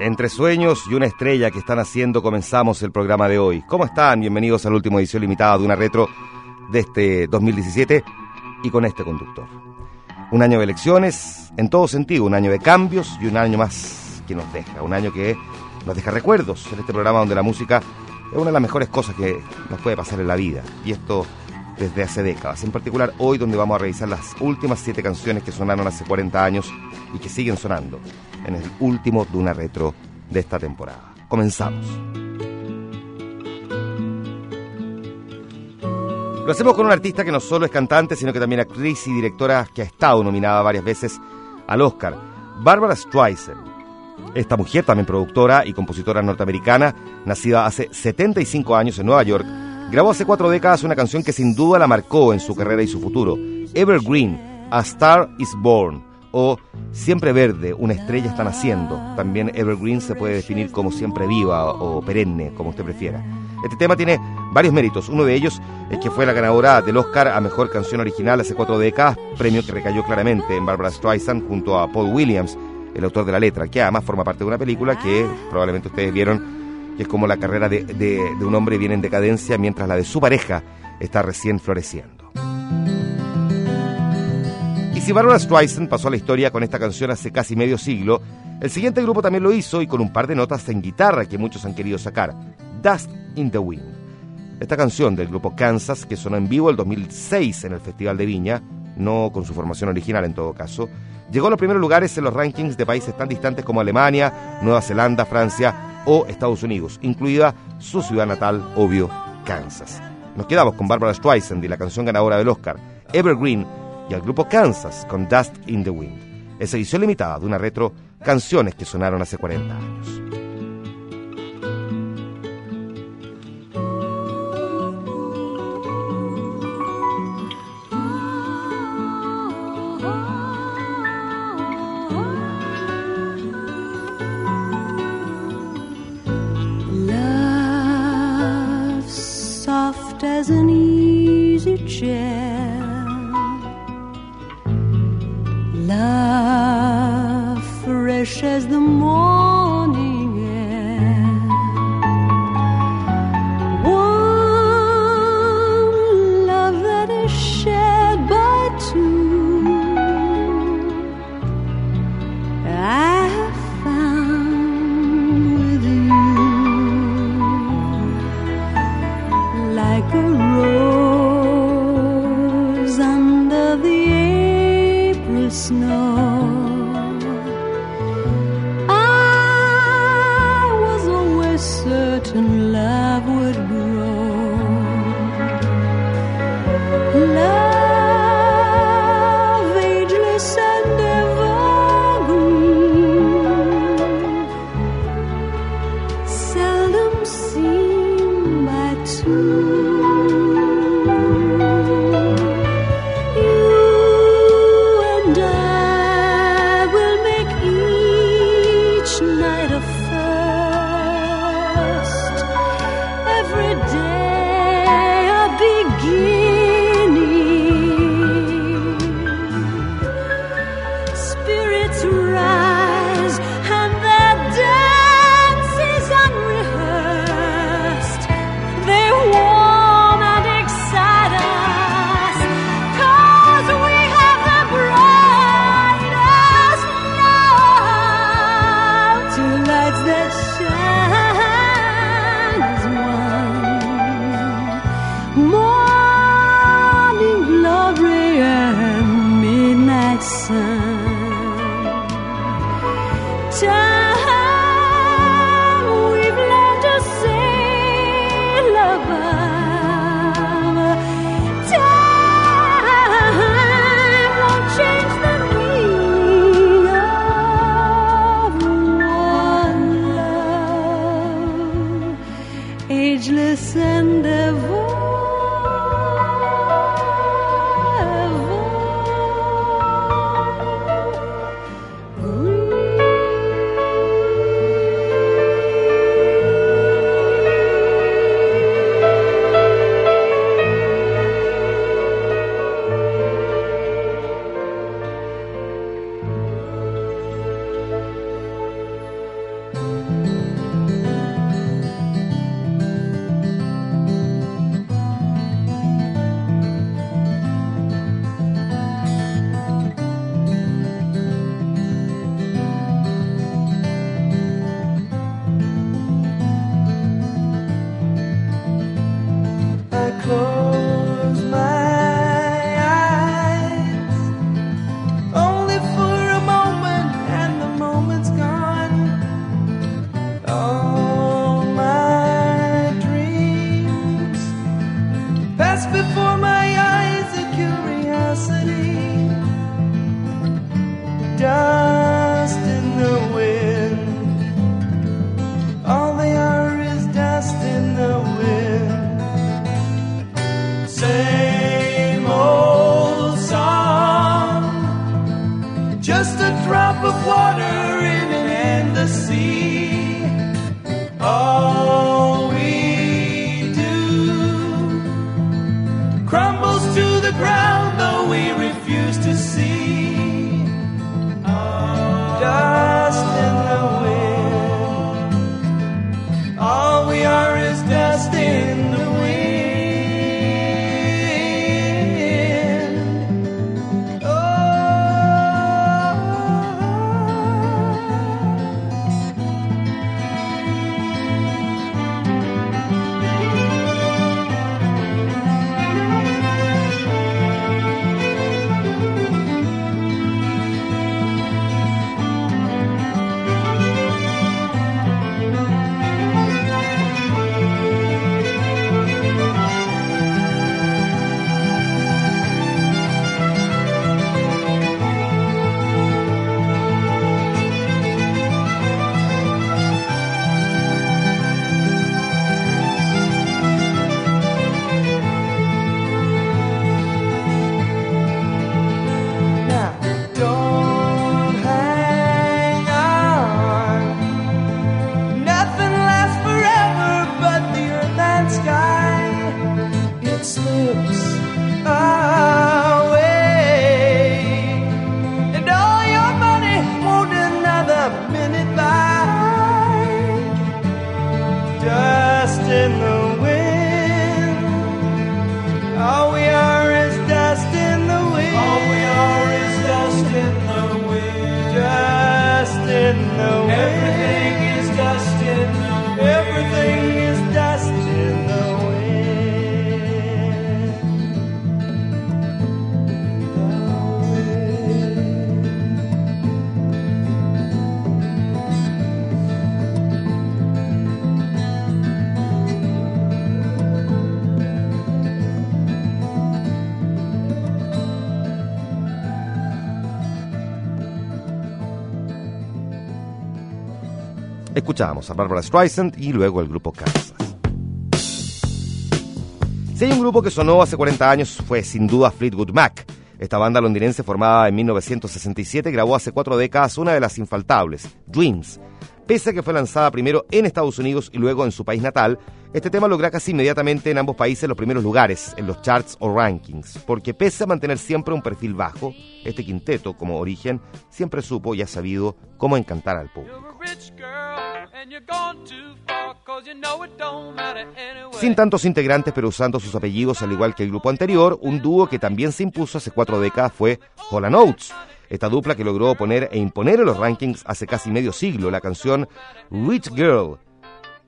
Entre sueños y una estrella que están haciendo comenzamos el programa de hoy. ¿Cómo están? Bienvenidos a la última edición limitada de una retro de este 2017 y con este conductor. Un año de elecciones, en todo sentido, un año de cambios y un año más que nos deja, un año que nos deja recuerdos en este programa donde la música es una de las mejores cosas que nos puede pasar en la vida. Y esto desde hace décadas. En particular hoy donde vamos a revisar las últimas siete canciones que sonaron hace 40 años y que siguen sonando en el último Duna Retro de esta temporada. Comenzamos. Lo hacemos con una artista que no solo es cantante, sino que también actriz y directora que ha estado nominada varias veces al Oscar, Barbara Streisand. Esta mujer, también productora y compositora norteamericana, nacida hace 75 años en Nueva York, grabó hace cuatro décadas una canción que sin duda la marcó en su carrera y su futuro, Evergreen, A Star is Born, o siempre verde, una estrella está naciendo. También evergreen se puede definir como siempre viva o perenne, como usted prefiera. Este tema tiene varios méritos. Uno de ellos es que fue la ganadora del Oscar a Mejor Canción Original hace cuatro décadas, premio que recayó claramente en Barbara Streisand junto a Paul Williams, el autor de la letra, que además forma parte de una película que probablemente ustedes vieron, que es como la carrera de, un hombre viene en decadencia mientras la de su pareja está recién floreciendo. Y si Barbara Streisand pasó a la historia con esta canción hace casi medio siglo, el siguiente grupo también lo hizo y con un par de notas en guitarra que muchos han querido sacar, Dust in the Wind. Esta canción del grupo Kansas, que sonó en vivo el 2006 en el Festival de Viña, no con su formación original en todo caso, llegó a los primeros lugares en los rankings de países tan distantes como Alemania, Nueva Zelanda, Francia o Estados Unidos, incluida su ciudad natal, obvio, Kansas. Nos quedamos con Barbara Streisand y la canción ganadora del Oscar, Evergreen, y al grupo Kansas con Dust in the Wind. Esa edición limitada de una retro canciones que sonaron hace 40 años. Chair Love fresh as the morning it's real. pass before my eyes a curiosity. Does Escuchábamos a Barbara Streisand y luego el grupo Kansas. Si hay un grupo que sonó hace 40 años fue sin duda Fleetwood Mac. Esta banda londinense formada en 1967 grabó hace cuatro décadas una de las infaltables, Dreams. Pese a que fue lanzada primero en Estados Unidos y luego en su país natal, este tema logra casi inmediatamente en ambos países los primeros lugares en los charts o rankings, porque pese a mantener siempre un perfil bajo, este quinteto, como origen, siempre supo y ha sabido cómo encantar al público. Sin tantos integrantes, pero usando sus apellidos al igual que el grupo anterior, un dúo que también se impuso hace cuatro décadas fue Hall Oates. Esta dupla que logró poner e imponer en los rankings hace casi medio siglo la canción Rich Girl.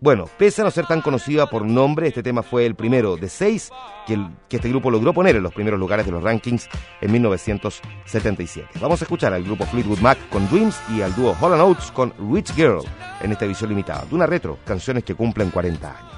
Bueno, pese a no ser tan conocida por nombre, este tema fue el primero de seis que, el- que este grupo logró poner en los primeros lugares de los rankings en 1977. Vamos a escuchar al grupo Fleetwood Mac con Dreams y al dúo Hall Oates con Rich Girl en esta edición limitada de una retro, canciones que cumplen 40 años.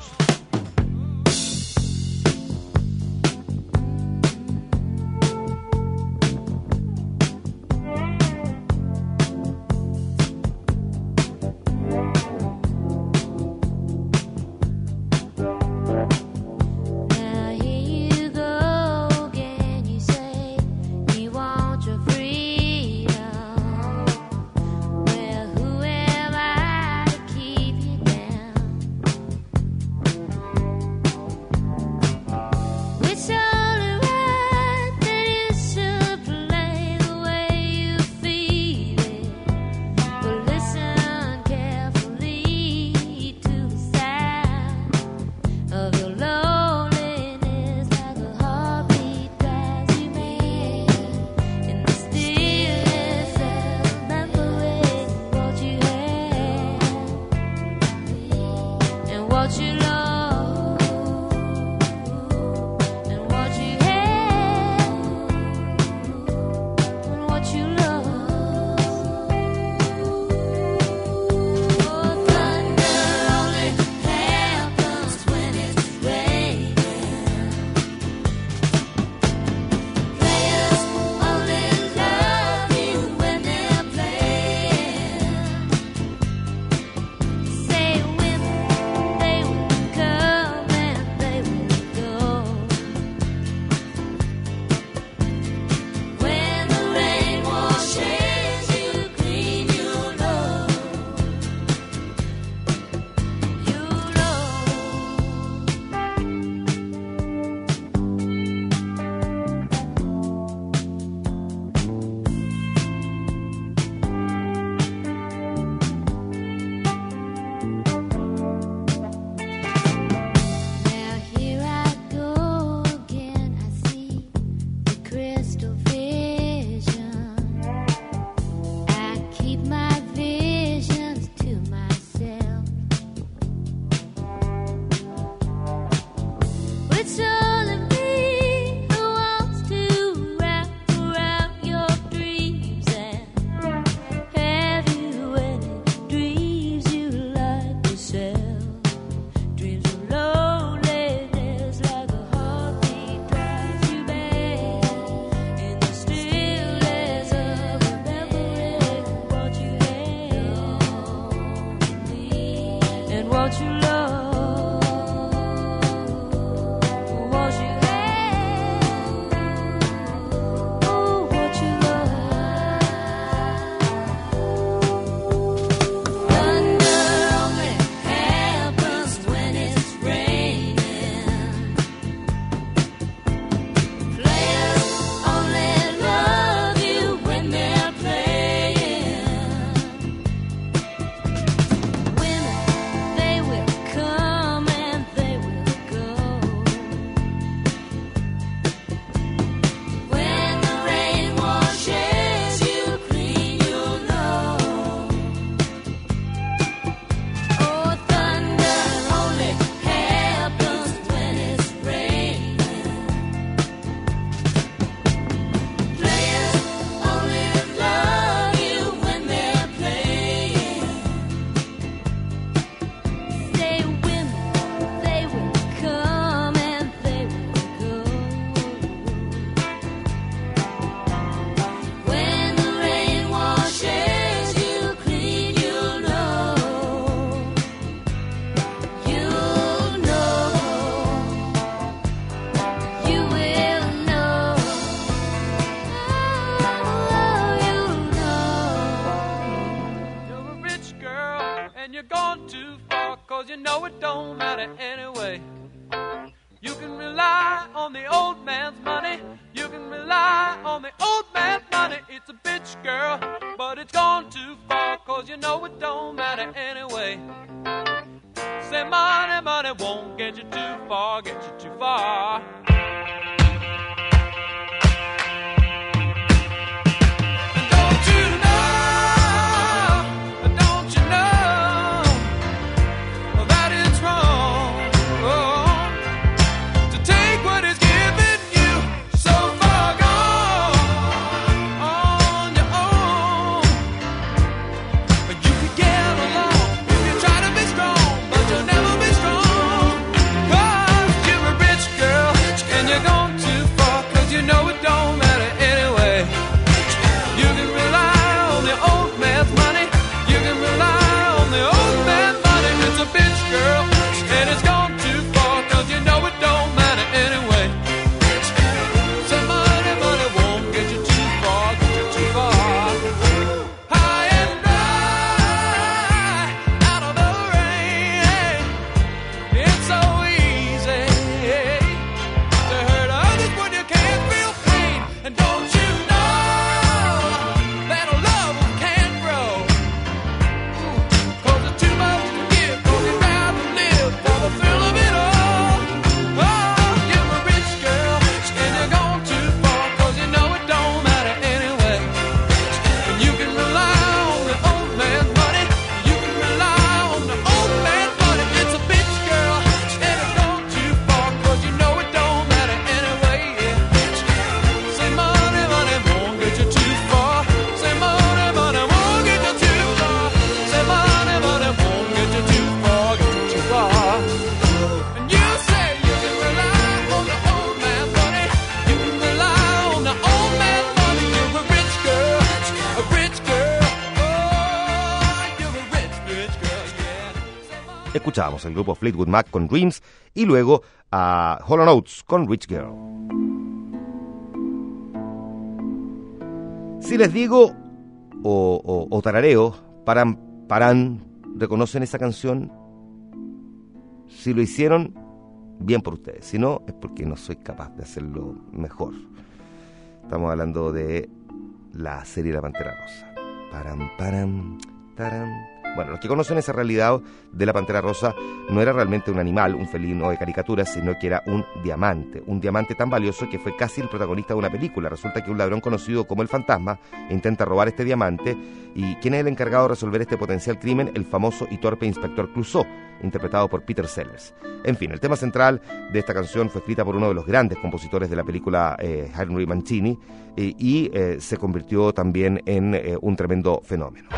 Yeah. Escuchábamos el grupo Fleetwood Mac con Dreams y luego a Hollow Notes con Rich Girl. Si les digo o tarareo, paran, paran, reconocen esa canción. Si lo hicieron, bien por ustedes. Si no, es porque no soy capaz de hacerlo mejor. Estamos hablando de la serie La Pantera Rosa. Param, param, taram. Bueno, los que conocen esa realidad de la Pantera Rosa no era realmente un animal, un felino de caricatura, sino que era un diamante. Un diamante tan valioso que fue casi el protagonista de una película. Resulta que un ladrón conocido como el Fantasma intenta robar este diamante y ¿quién es el encargado de resolver este potencial crimen? El famoso y torpe inspector Clouseau, interpretado por Peter Sellers. En fin, el tema central de esta canción fue escrita por uno de los grandes compositores de la película, eh, Henry Mancini, eh, y eh, se convirtió también en un tremendo fenómeno.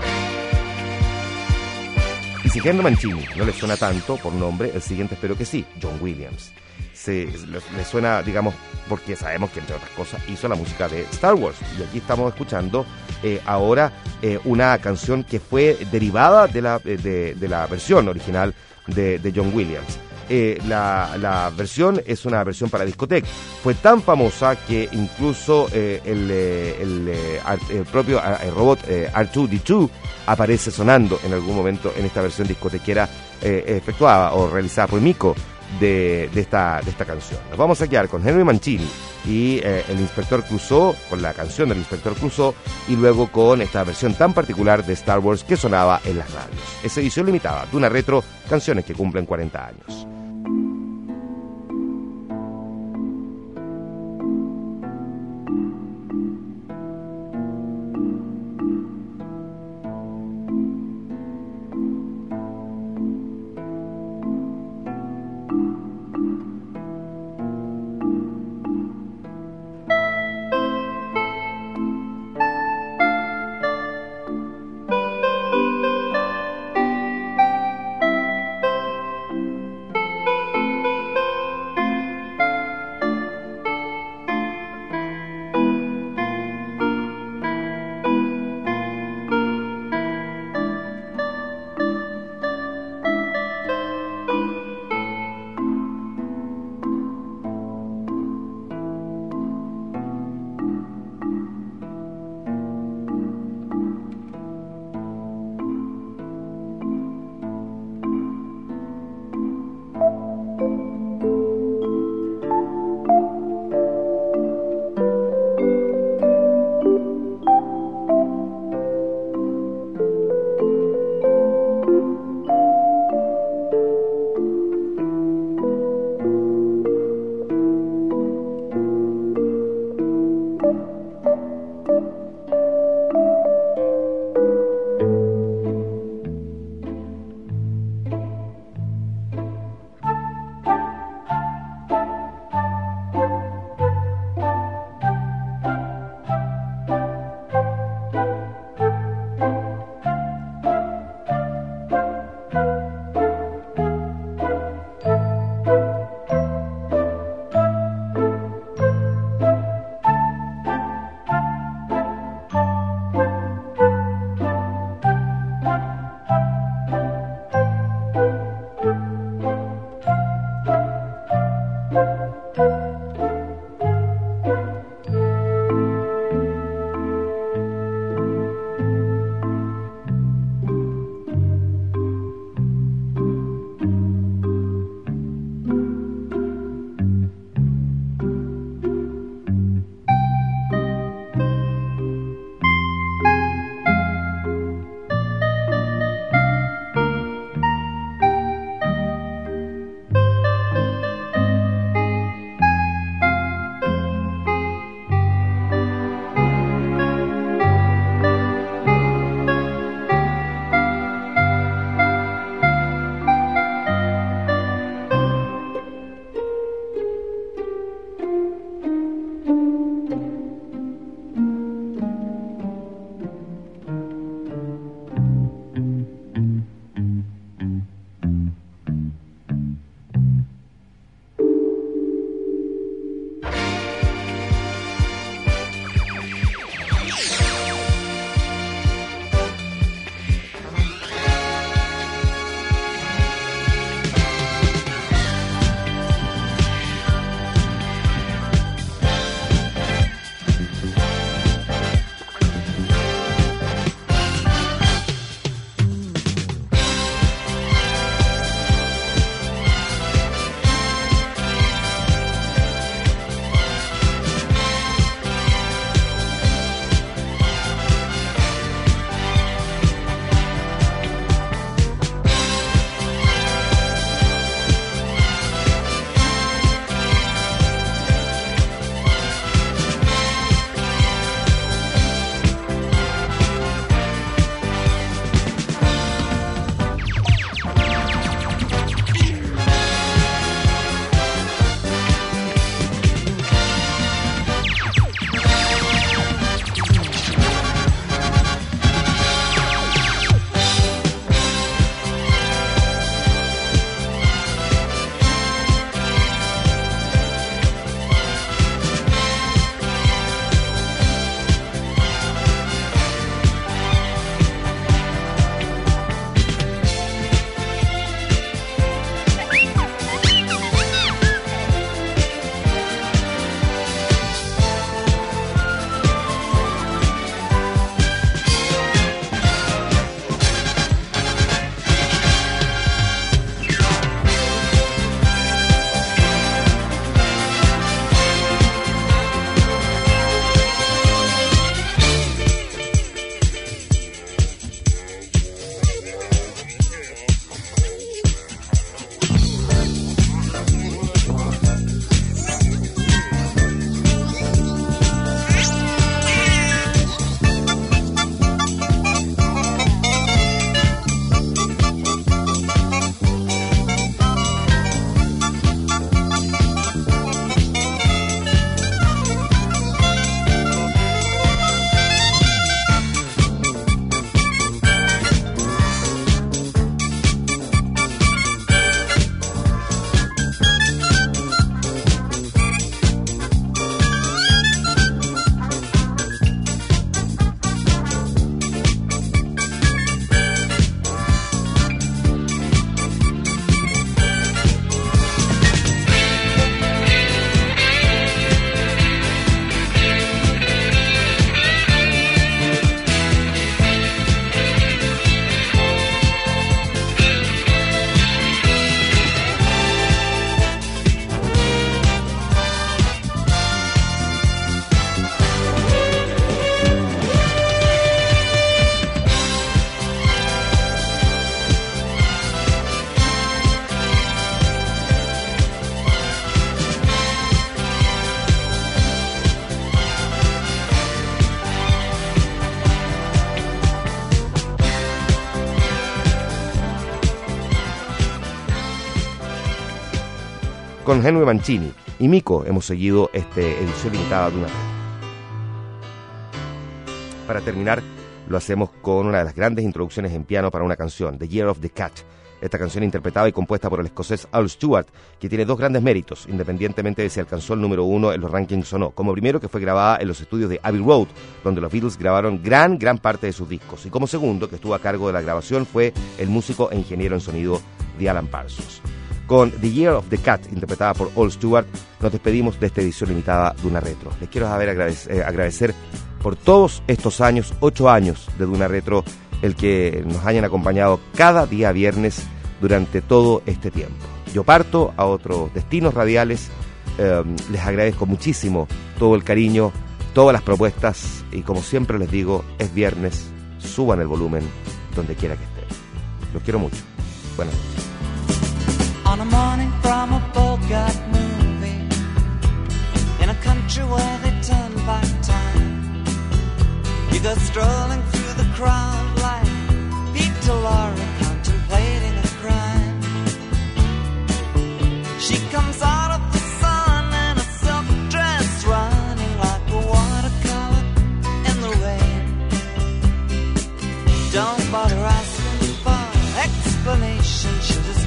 Y si Henry Mancini no le suena tanto por nombre, el siguiente espero que sí, John Williams. Se, le, suena, digamos, porque sabemos que entre otras cosas hizo la música de Star Wars. Y aquí estamos escuchando eh, ahora eh, una canción que fue derivada de la, de, de la versión original de John Williams. Eh, la, la versión es una versión para discoteca. Fue tan famosa que incluso eh, el, eh, el, propio ah, el robot eh, R2D2 aparece sonando en algún momento en esta versión discotequera efectuada o realizada por Miko de, esta, de esta canción. Nos vamos a quedar con Henry Mancini y eh, el inspector Clouseau, con la canción del inspector Clouseau, y luego con esta versión tan particular de Star Wars que sonaba en las radios. Es edición limitada de una retro, canciones que cumplen 40 años. Con Henry Mancini y Miko hemos seguido esta edición limitada de una red. Para terminar, lo hacemos con una de las grandes introducciones en piano para una canción, The Year of the Cat. Esta canción interpretada y compuesta por el escocés Al Stewart, que tiene dos grandes méritos, independientemente de si alcanzó el número uno en los rankings o no. Como primero, que fue grabada en los estudios de Abbey Road, donde los Beatles grabaron gran, gran parte de sus discos. Y como segundo, que estuvo a cargo de la grabación, fue el músico e ingeniero en sonido de Alan Parsons. Con The Year of the Cat, interpretada por Al Stewart, nos despedimos de esta edición limitada de una retro. Les quiero saber agradecer, eh, agradecer por todos estos años, ocho años de Duna Retro, el que nos hayan acompañado cada día viernes durante todo este tiempo. Yo parto a otros destinos radiales, eh, les agradezco muchísimo todo el cariño, todas las propuestas y como siempre les digo, es viernes, suban el volumen donde quiera que estén. Los quiero mucho. Buenas noches. On a morning from a Bogart movie In a country where they turn back time. You go strolling through the crowd like Peter Lorre contemplating a crime. She comes out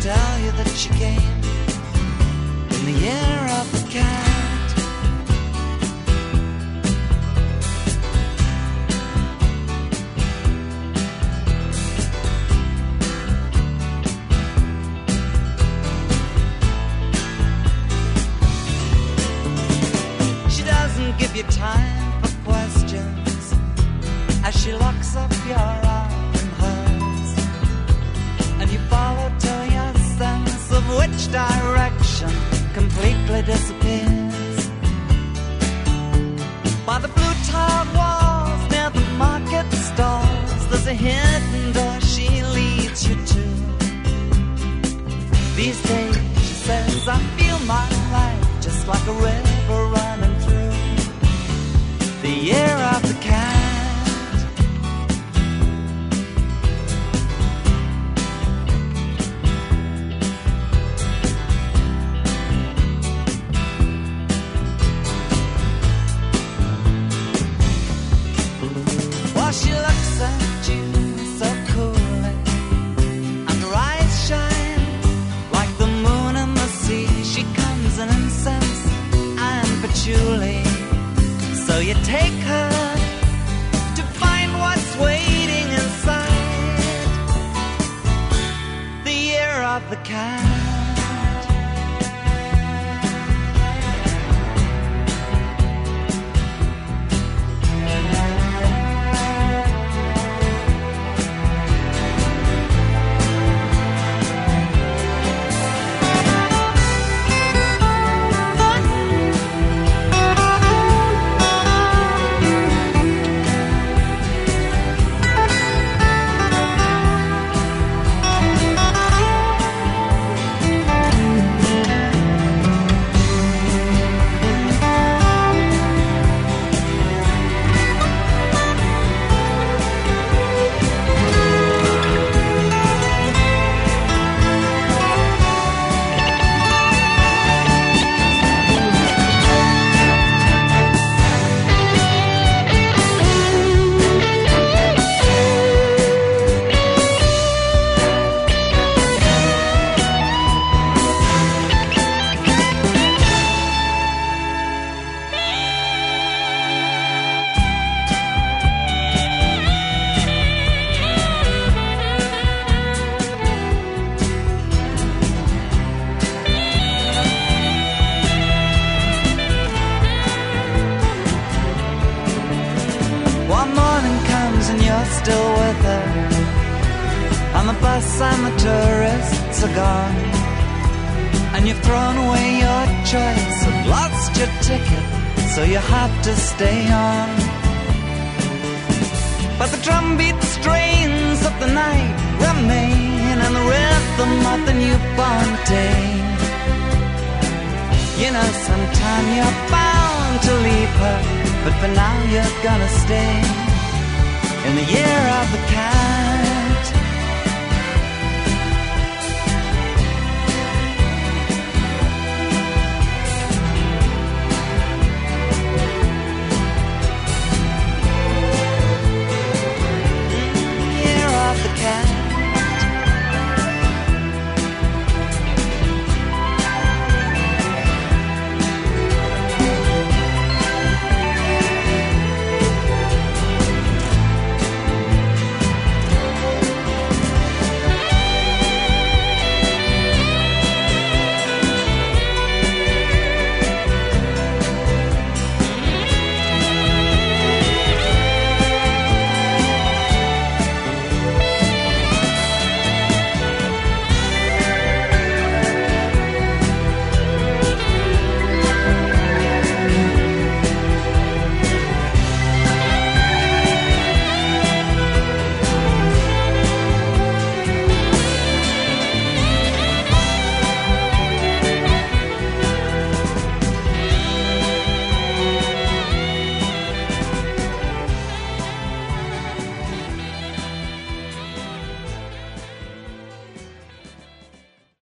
tell you that she came in the year of the cat. She doesn't give you time completely disappears. By the blue tiled walls near the market stalls, there's a hidden door she leads you to. These days, she says, I feel my life just like a river still with her. On the bus and the tourists are gone. And you've thrown away your choice and lost your ticket, so you have to stay on. But the drumbeat strains of the night remain and the rhythm of the newborn day. You know, sometime you're bound to leave her, but for now you're gonna stay in the year of the cat.